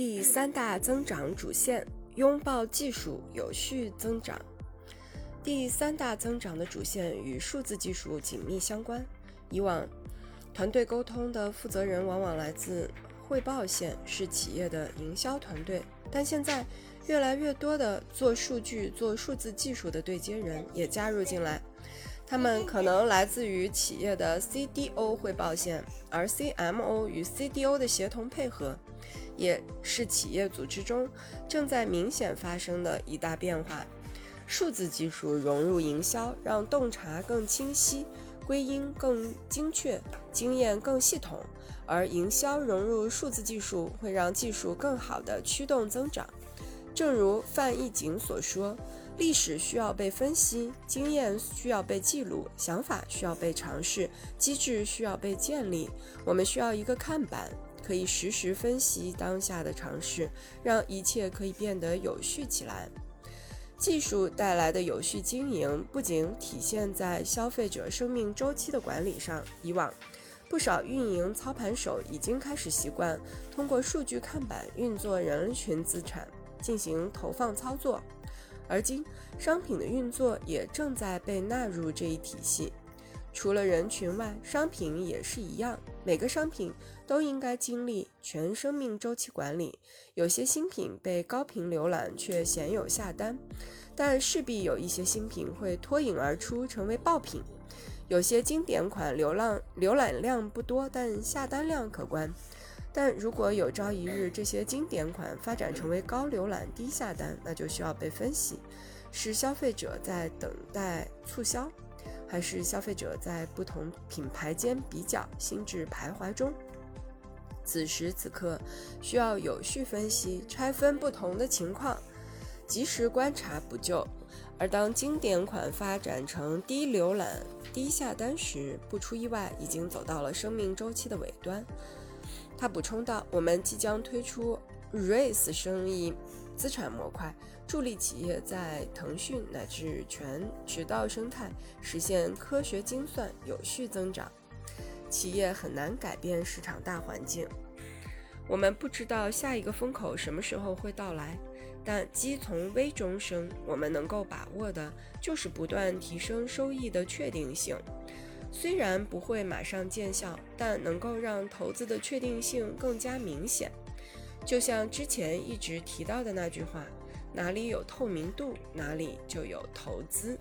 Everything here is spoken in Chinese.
第三大增长主线：拥抱技术，有序增长。第三大增长的主线与数字技术紧密相关。以往，团队沟通的负责人往往来自汇报线，是企业的营销团队。但现在，越来越多的做数据、做数字技术的对接人也加入进来。他们可能来自于企业的 CDO 汇报线，而 CMO 与 CDO 的协同配合，也是企业组织中正在明显发生的一大变化。数字技术融入营销，让洞察更清晰，归因更精确，经验更系统；而营销融入数字技术，会让技术更好地驱动增长。正如范义景所说。历史需要被分析，经验需要被记录，想法需要被尝试，机制需要被建立。我们需要一个看板，可以实时分析当下的尝试，让一切可以变得有序起来。技术带来的有序经营，不仅体现在消费者生命周期的管理上。以往，不少运营操盘手已经开始习惯通过数据看板运作人群资产，进行投放操作。而今，商品的运作也正在被纳入这一体系。除了人群外，商品也是一样。每个商品都应该经历全生命周期管理。有些新品被高频浏览却鲜有下单，但势必有一些新品会脱颖而出成为爆品。有些经典款流浪浏览量不多，但下单量可观。但如果有朝一日这些经典款发展成为高浏览低下单，那就需要被分析：是消费者在等待促销，还是消费者在不同品牌间比较心智徘徊中？此时此刻，需要有序分析，拆分不同的情况，及时观察补救。而当经典款发展成低浏览低下单时，不出意外，已经走到了生命周期的尾端。他补充道：“我们即将推出 RACE 生意资产模块，助力企业在腾讯乃至全渠道生态实现科学精算、有序增长。企业很难改变市场大环境，我们不知道下一个风口什么时候会到来，但鸡从微中生，我们能够把握的就是不断提升收益的确定性。”虽然不会马上见效，但能够让投资的确定性更加明显。就像之前一直提到的那句话：哪里有透明度，哪里就有投资。